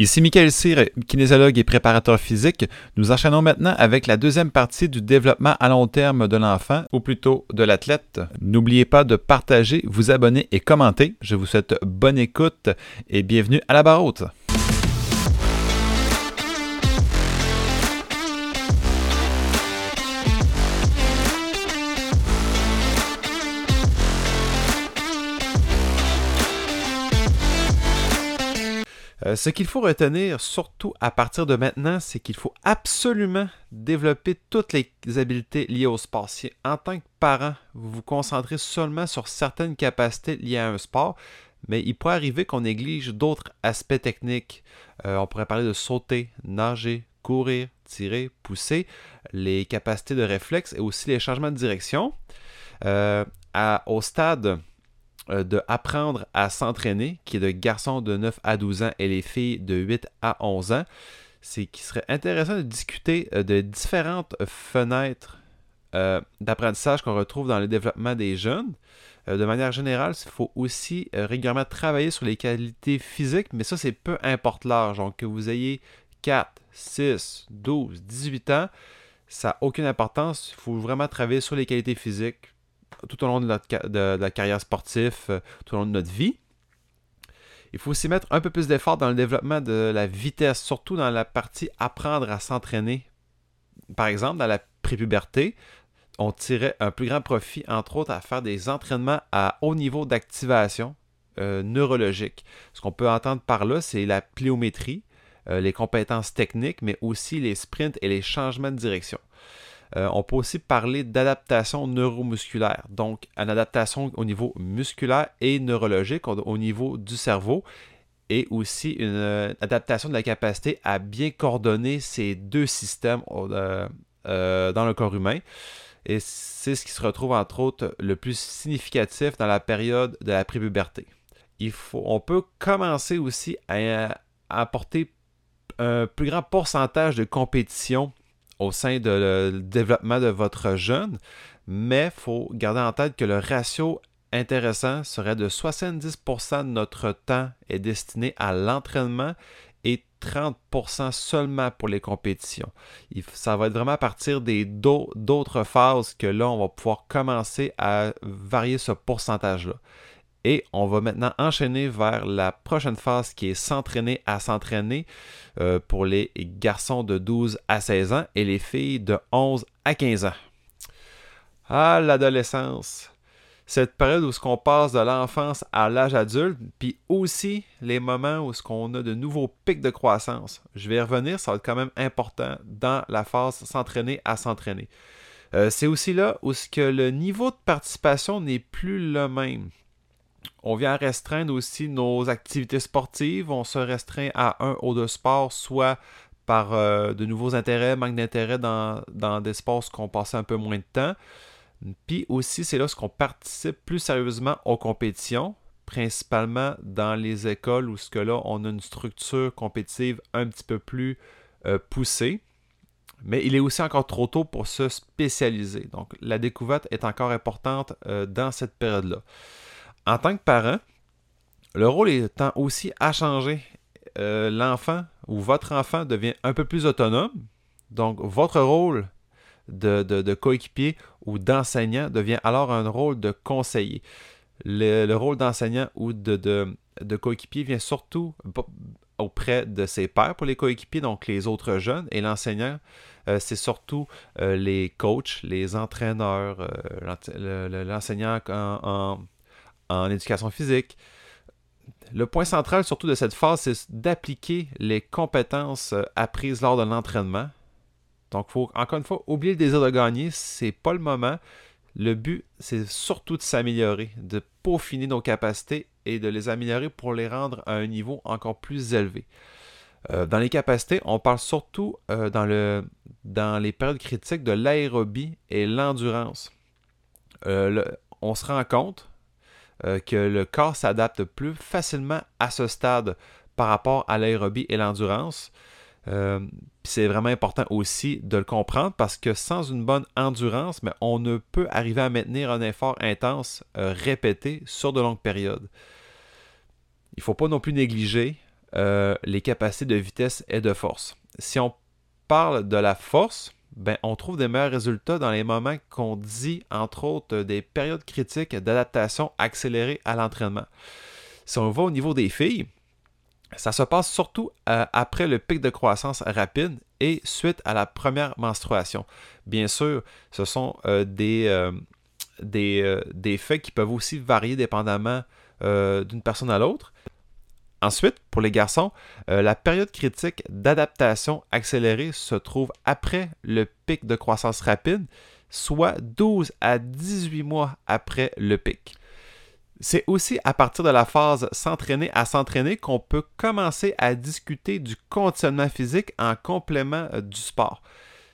Ici Michael Cyr, kinésiologue et préparateur physique. Nous enchaînons maintenant avec la deuxième partie du développement à long terme de l'enfant, ou plutôt de l'athlète. N'oubliez pas de partager, vous abonner et commenter. Je vous souhaite bonne écoute et bienvenue à la barre haute. Euh, ce qu'il faut retenir, surtout à partir de maintenant, c'est qu'il faut absolument développer toutes les habiletés liées au sport. Si en tant que parent, vous vous concentrez seulement sur certaines capacités liées à un sport, mais il pourrait arriver qu'on néglige d'autres aspects techniques. Euh, on pourrait parler de sauter, nager, courir, tirer, pousser, les capacités de réflexe et aussi les changements de direction. Euh, au stade de apprendre à s'entraîner, qui est de garçons de 9 à 12 ans et les filles de 8 à 11 ans, c'est qu'il serait intéressant de discuter euh, de différentes fenêtres euh, d'apprentissage qu'on retrouve dans le développement des jeunes. de manière générale, il faut aussi régulièrement travailler sur les qualités physiques, mais ça, c'est peu importe l'âge. Donc, que vous ayez 4, 6, 12, 18 ans, ça n'a aucune importance. Il faut vraiment travailler sur les qualités physiques tout au long de, la carrière sportive, euh, tout au long de notre vie. Il faut aussi mettre un peu plus d'effort dans le développement de la vitesse, surtout dans la partie apprendre à s'entraîner. Par exemple, dans la prépuberté, on tirait un plus grand profit, entre autres, à faire des entraînements à haut niveau d'activation euh, neurologique. Ce qu'on peut entendre par là, c'est la pliométrie, euh, les compétences techniques, mais aussi les sprints et les changements de direction. Euh, on peut aussi parler d'adaptation neuromusculaire, donc une adaptation au niveau musculaire et neurologique, au, niveau du cerveau, et aussi une euh, adaptation de la capacité à bien coordonner ces deux systèmes euh, dans le corps humain. Et c'est ce qui se retrouve entre autres le plus significatif dans la période de la prépuberté. Il on peut commencer aussi à apporter un plus grand pourcentage de compétition au sein de le développement de votre jeune, mais il faut garder en tête que le ratio intéressant serait de 70% de notre temps est destiné à l'entraînement et 30% seulement pour les compétitions. Ça va être vraiment à partir des d'autres phases que là, on va pouvoir commencer à varier ce pourcentage-là. Et on va maintenant enchaîner vers la prochaine phase qui est s'entraîner à s'entraîner euh, pour les garçons de 12 à 16 ans et les filles de 11 à 15 ans. Ah, l'adolescence. Cette période où ce qu'on passe de l'enfance à l'âge adulte, puis aussi les moments où ce qu'on a de nouveaux pics de croissance. Je vais y revenir, ça va être quand même important dans la phase s'entraîner à s'entraîner. Euh, c'est aussi là où ce que le niveau de participation n'est plus le même. On vient restreindre aussi nos activités sportives. On se restreint à un ou deux sports, soit par euh, de nouveaux intérêts, manque d'intérêt dans, des sports qu'on passait un peu moins de temps. Puis aussi, c'est là ce qu'on participe plus sérieusement aux compétitions, principalement dans les écoles où ce que là, on a une structure compétitive un petit peu plus euh, poussée. Mais il est aussi encore trop tôt pour se spécialiser. Donc, la découverte est encore importante euh, dans cette période-là en tant que parent, le rôle étant aussi à changer. Euh, l'enfant ou votre enfant devient un peu plus autonome. Donc, votre rôle de, coéquipier ou d'enseignant devient alors un rôle de conseiller. Le, rôle d'enseignant ou de, coéquipier vient surtout auprès de ses pairs pour les coéquipiers, donc les autres jeunes, et l'enseignant, euh, c'est surtout euh, les coachs, les entraîneurs, l'enseignant en, en éducation physique. Le point central surtout de cette phase, c'est d'appliquer les compétences euh, apprises lors de l'entraînement. Donc, il faut encore une fois oublier le désir de gagner, c'est pas le moment. Le but, c'est surtout de s'améliorer, de peaufiner nos capacités et de les améliorer pour les rendre à un niveau encore plus élevé. Euh, dans les capacités, on parle surtout euh, dans les périodes critiques de l'aérobie et l'endurance. on se rend compte euh, que le corps s'adapte plus facilement à ce stade par rapport à l'aérobie et l'endurance. Euh, c'est vraiment important aussi de le comprendre parce que sans une bonne endurance, mais on ne peut arriver à maintenir un effort intense euh, répété sur de longues périodes. Il ne faut pas non plus négliger les capacités de vitesse et de force. Si on parle de la force, ben, on trouve des meilleurs résultats dans les moments qu'on dit, entre autres, des périodes critiques d'adaptation accélérée à l'entraînement. Si on va au niveau des filles, ça se passe surtout euh, après le pic de croissance rapide et suite à la première menstruation. Bien sûr, ce sont euh, euh, des, faits qui peuvent aussi varier dépendamment d'une personne à l'autre. Ensuite, pour les garçons, la période critique d'adaptation accélérée se trouve après le pic de croissance rapide, soit 12 à 18 mois après le pic. C'est aussi à partir de la phase s'entraîner à s'entraîner qu'on peut commencer à discuter du conditionnement physique en complément euh, du sport.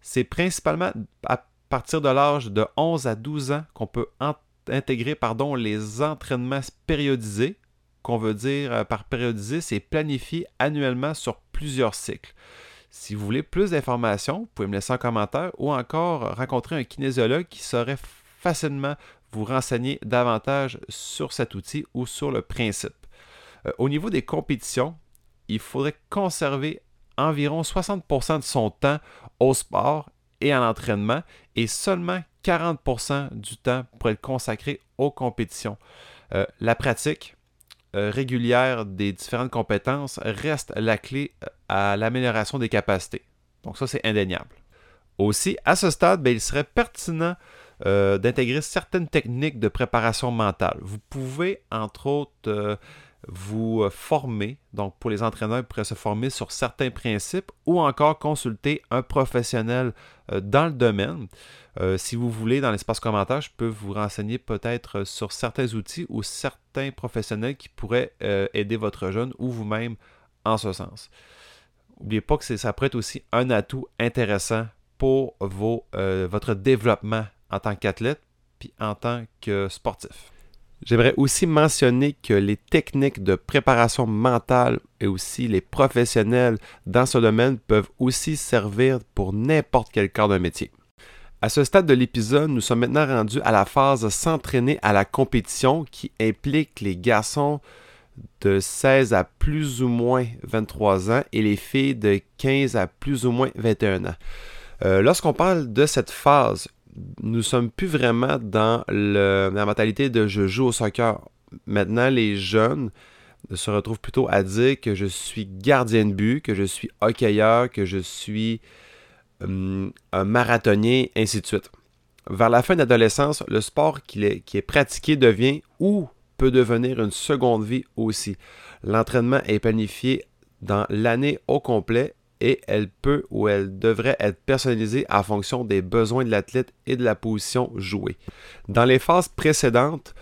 C'est principalement à partir de l'âge de 11 à 12 ans qu'on peut intégrer les entraînements périodisés. Qu'on veut dire euh, par périodiser, c'est planifier annuellement sur plusieurs cycles. Si vous voulez plus d'informations, vous pouvez me laisser un commentaire ou encore rencontrer un kinésiologue qui saurait facilement vous renseigner davantage sur cet outil ou sur le principe. Euh, au niveau des compétitions, il faudrait conserver environ 60% de son temps au sport et à l'entraînement et seulement 40% du temps pour être consacré aux compétitions. Euh, la pratique régulière des différentes compétences reste la clé à l'amélioration des capacités. Donc ça, c'est indéniable. Aussi, à ce stade, ben, il serait pertinent euh, d'intégrer certaines techniques de préparation mentale. Vous pouvez, entre autres, euh, vous euh, former, donc pour les entraîneurs, vous pourrez se former sur certains principes ou encore consulter un professionnel dans le domaine. si vous voulez, dans l'espace commentaire, je peux vous renseigner peut-être sur certains outils ou certains professionnels qui pourraient aider votre jeune ou vous-même en ce sens. N'oubliez pas que ça pourrait être aussi un atout intéressant pour votre développement en tant qu'athlète puis en tant que sportif. J'aimerais aussi mentionner que les techniques de préparation mentale et aussi les professionnels dans ce domaine peuvent aussi servir pour n'importe quel corps de métier. À ce stade de l'épisode, nous sommes maintenant rendus à la phase s'entraîner à la compétition qui implique les garçons de 16 à plus ou moins 23 ans et les filles de 15 à plus ou moins 21 ans. Euh, lorsqu'on parle de cette phase, nous sommes plus vraiment dans la mentalité de je joue au soccer. Maintenant, les jeunes se retrouvent plutôt à dire que je suis gardien de but, que je suis hockeyeur, que je suis hum, un marathonien, ainsi de suite. Vers la fin de l'adolescence, le sport qui est pratiqué devient ou peut devenir une seconde vie aussi. L'entraînement est planifié dans l'année au complet et elle peut ou elle devrait être personnalisée en fonction des besoins de l'athlète et de la position jouée. Dans les phases précédentes,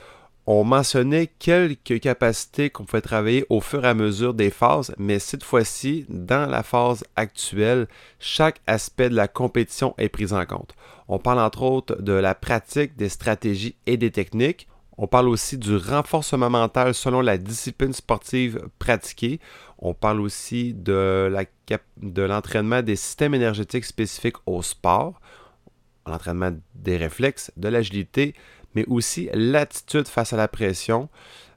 on mentionnait quelques capacités qu'on pouvait travailler au fur et à mesure des phases, mais cette fois-ci, dans la phase actuelle, chaque aspect de la compétition est pris en compte. On parle entre autres de la pratique, des stratégies et des techniques. On parle aussi du renforcement mental selon la discipline sportive pratiquée. On parle aussi de, l'entraînement des systèmes énergétiques spécifiques au sport, l'entraînement des réflexes, de l'agilité, mais aussi l'attitude face à la pression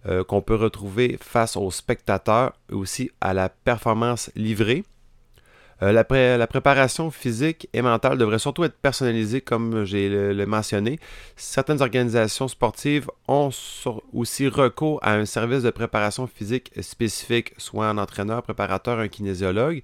euh, qu'on peut retrouver face aux spectateurs et aussi à la performance livrée. Euh, la, préparation physique et mentale devrait surtout être personnalisée, comme j'ai le, mentionné. Certaines organisations sportives ont aussi recours à un service de préparation physique spécifique, soit un entraîneur, préparateur, un kinésiologue.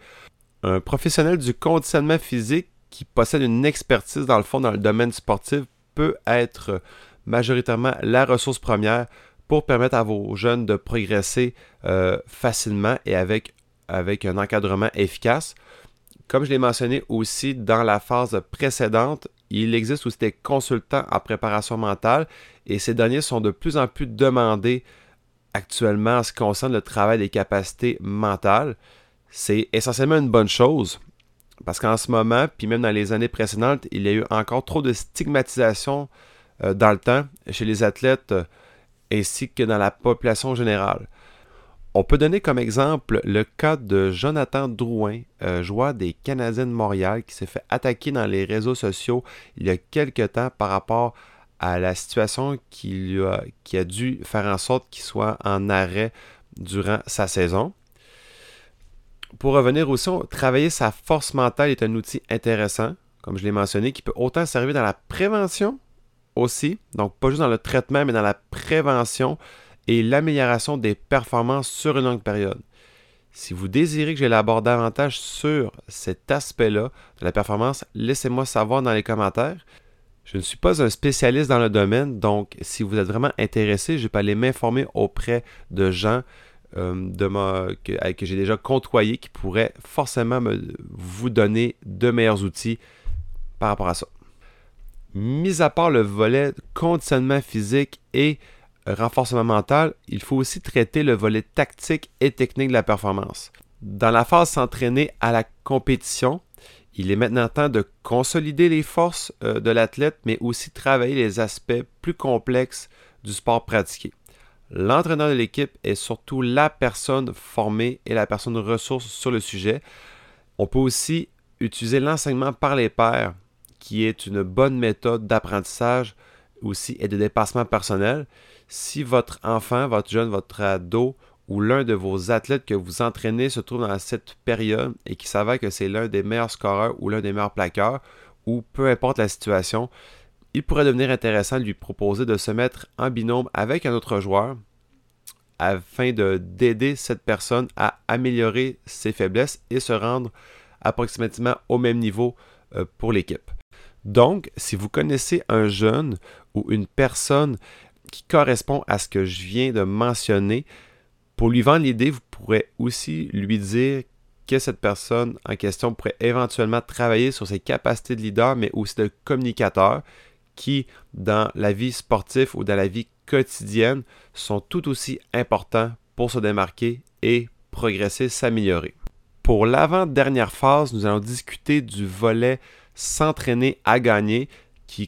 Un professionnel du conditionnement physique qui possède une expertise dans le fond dans le domaine sportif peut être majoritairement la ressource première pour permettre à vos jeunes de progresser euh, facilement et avec, avec un encadrement efficace. Comme je l'ai mentionné aussi dans la phase précédente, il existe aussi des consultants en préparation mentale et ces derniers sont de plus en plus demandés actuellement en ce qui concerne le travail des capacités mentales. C'est essentiellement une bonne chose parce qu'en ce moment, puis même dans les années précédentes, il y a eu encore trop de stigmatisation euh, dans le temps chez les athlètes euh, ainsi que dans la population générale. On peut donner comme exemple le cas de Jonathan Drouin, euh, joueur des Canadiens de Montréal, qui s'est fait attaquer dans les réseaux sociaux il y a quelque temps par rapport à la situation qui, a, qui a dû faire en sorte qu'il soit en arrêt durant sa saison. Pour revenir aussi, travailler sa force mentale est un outil intéressant, comme je l'ai mentionné, qui peut autant servir dans la prévention aussi, donc pas juste dans le traitement, mais dans la prévention et l'amélioration des performances sur une longue période. Si vous désirez que j'élabore davantage sur cet aspect-là de la performance, laissez-moi savoir dans les commentaires. Je ne suis pas un spécialiste dans le domaine, donc si vous êtes vraiment intéressé, je peux aller m'informer auprès de gens euh, que, que j'ai déjà côtoyés qui pourraient forcément vous donner de meilleurs outils par rapport à ça. Mis à part le volet conditionnement physique et renforcement mental, il faut aussi traiter le volet tactique et technique de la performance. Dans la phase s'entraîner à la compétition, il est maintenant temps de consolider les forces euh, de l'athlète, mais aussi travailler les aspects plus complexes du sport pratiqué. L'entraîneur de l'équipe est surtout la personne formée et la personne ressource sur le sujet. On peut aussi utiliser l'enseignement par les pairs, qui est une bonne méthode d'apprentissage aussi et de dépassement personnel. Si votre enfant, votre jeune, votre ado ou l'un de vos athlètes que vous entraînez se trouve dans cette période et qui s'avère que c'est l'un des meilleurs scoreurs ou l'un des meilleurs plaqueurs, ou peu importe la situation, il pourrait devenir intéressant de lui proposer de se mettre en binôme avec un autre joueur afin d'aider cette personne à améliorer ses faiblesses et se rendre approximativement au même niveau euh, pour l'équipe. Donc, si vous connaissez un jeune ou une personne qui correspond à ce que je viens de mentionner, pour lui vendre l'idée, vous pourrez aussi lui dire que cette personne en question pourrait éventuellement travailler sur ses capacités de leader, mais aussi de communicateur, qui, dans la vie sportive ou dans la vie quotidienne, sont tout aussi importants pour se démarquer et progresser, s'améliorer. Pour l'avant-dernière phase, nous allons discuter du volet s'entraîner à gagner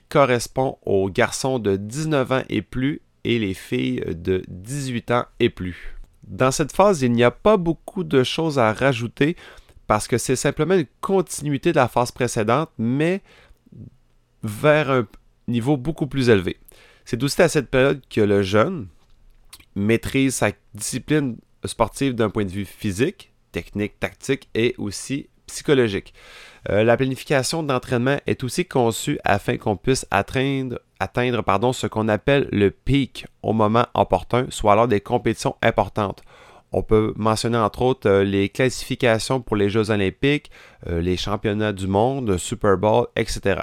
correspond aux garçons de 19 ans et plus et les filles de 18 ans et plus. Dans cette phase, il n'y a pas beaucoup de choses à rajouter parce que c'est simplement une continuité de la phase précédente, mais vers un niveau beaucoup plus élevé. C'est aussi à cette période que le jeune maîtrise sa discipline sportive d'un point de vue physique, technique, tactique et aussi psychologique. Euh, la planification d'entraînement est aussi conçue afin qu'on puisse atteindre, atteindre pardon, ce qu'on appelle le pic au moment opportun, soit lors des compétitions importantes. On peut mentionner entre autres euh, les classifications pour les Jeux olympiques, euh, les championnats du monde, Super Bowl, etc.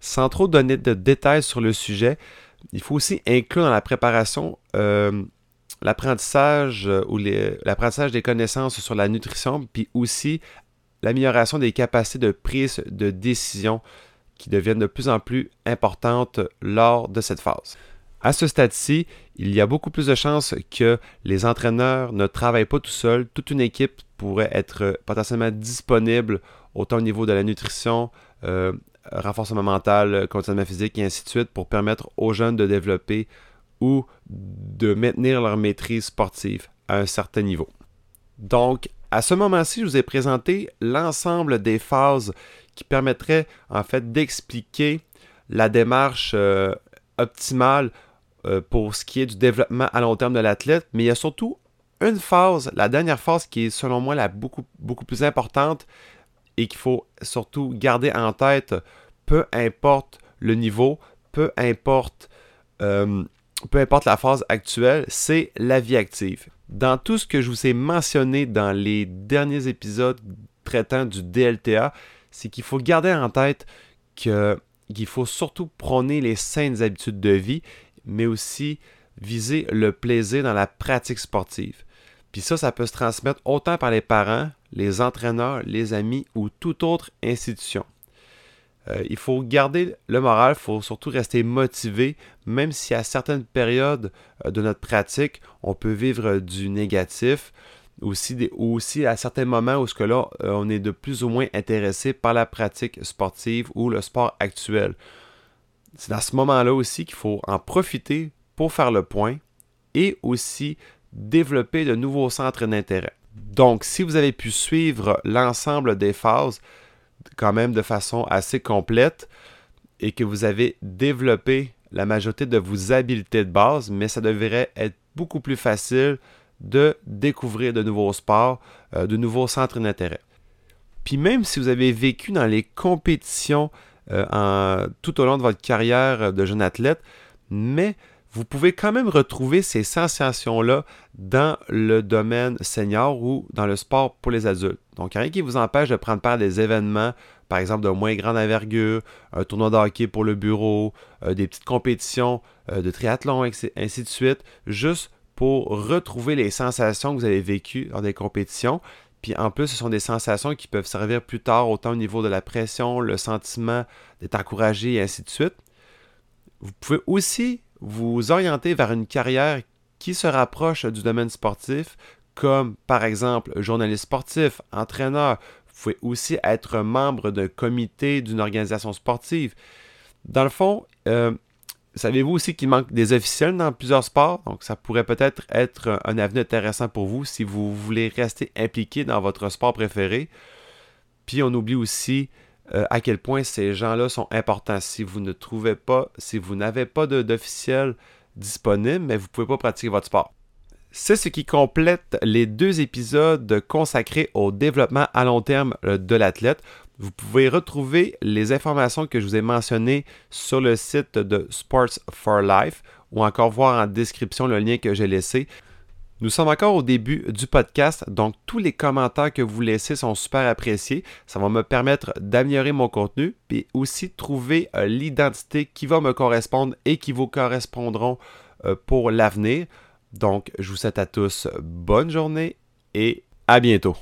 Sans trop donner de détails sur le sujet, il faut aussi inclure dans la préparation l'apprentissage ou l'apprentissage des connaissances sur la nutrition, puis aussi l'amélioration des capacités de prise de décision qui deviennent de plus en plus importantes lors de cette phase. À ce stade-ci, il y a beaucoup plus de chances que les entraîneurs ne travaillent pas tout seuls. Toute une équipe pourrait être potentiellement disponible autant au niveau de la nutrition, euh, renforcement mental, conditionnement physique et ainsi de suite pour permettre aux jeunes de développer ou de maintenir leur maîtrise sportive à un certain niveau. Donc, à ce moment-ci, je vous ai présenté l'ensemble des phases qui permettraient en fait d'expliquer la démarche euh, optimale euh, pour ce qui est du développement à long terme de l'athlète, mais il y a surtout une phase, la dernière phase qui est selon moi la beaucoup, beaucoup plus importante et qu'il faut surtout garder en tête, peu importe le niveau, peu importe, euh, peu importe la phase actuelle, c'est la vie active. Dans tout ce que je vous ai mentionné dans les derniers épisodes traitant du DLTA, c'est qu'il faut garder en tête qu'il faut surtout prôner les saines habitudes de vie, mais aussi viser le plaisir dans la pratique sportive. Puis ça, ça peut se transmettre autant par les parents, les entraîneurs, les amis ou toute autre institution. Euh, il faut garder le moral, il faut surtout rester motivé, même si à certaines périodes euh, de notre pratique, on peut vivre du négatif, aussi ou aussi à certains moments où là, euh, on est de plus ou moins intéressé par la pratique sportive ou le sport actuel. C'est dans ce moment-là aussi qu'il faut en profiter pour faire le point et aussi développer de nouveaux centres d'intérêt. Donc, si vous avez pu suivre l'ensemble des phases, quand même de façon assez complète et que vous avez développé la majorité de vos habiletés de base, mais ça devrait être beaucoup plus facile de découvrir de nouveaux sports, euh, de nouveaux centres d'intérêt. Puis même si vous avez vécu dans les compétitions euh, tout au long de votre carrière de jeune athlète, mais vous pouvez quand même retrouver ces sensations-là dans le domaine senior ou dans le sport pour les adultes. Donc, rien qui vous empêche de prendre part à des événements, par exemple de moins grande envergure, un tournoi de hockey pour le bureau, euh, des petites compétitions de triathlon, ainsi de suite, juste pour retrouver les sensations que vous avez vécues dans des compétitions. Puis en plus, ce sont des sensations qui peuvent servir plus tard, autant au niveau de la pression, le sentiment d'être encouragé et ainsi de suite. Vous pouvez aussi vous orienter vers une carrière qui se rapproche du domaine sportif, comme par exemple journaliste sportif, entraîneur. Vous pouvez aussi être membre d'un comité d'une organisation sportive. Dans le fond, euh, Savez-vous aussi qu'il manque des officiels dans plusieurs sports? Donc, ça pourrait peut-être être un avenir intéressant pour vous si vous voulez rester impliqué dans votre sport préféré. Puis, on oublie aussi euh, à quel point ces gens-là sont importants. Si vous ne trouvez pas, si vous n'avez pas d'officiels disponibles, mais vous ne pouvez pas pratiquer votre sport. C'est ce qui complète les deux épisodes consacrés au développement à long terme euh, de l'athlète. Vous pouvez retrouver les informations que je vous ai mentionnées sur le site de Sports for Life ou encore voir en description le lien que j'ai laissé. Nous sommes encore au début du podcast, donc tous les commentaires que vous laissez sont super appréciés. Ça va me permettre d'améliorer mon contenu, puis aussi trouver euh, l'identité qui va me correspondre et qui vous correspondront euh, pour l'avenir. Donc, je vous souhaite à tous bonne journée et à bientôt.